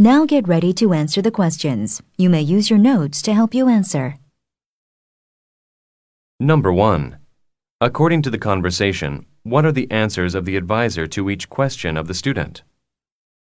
Now get ready to answer the questions. You may use your notes to help you answer. Number 1. According to the conversation, what are the answers of the advisor to each question of the student?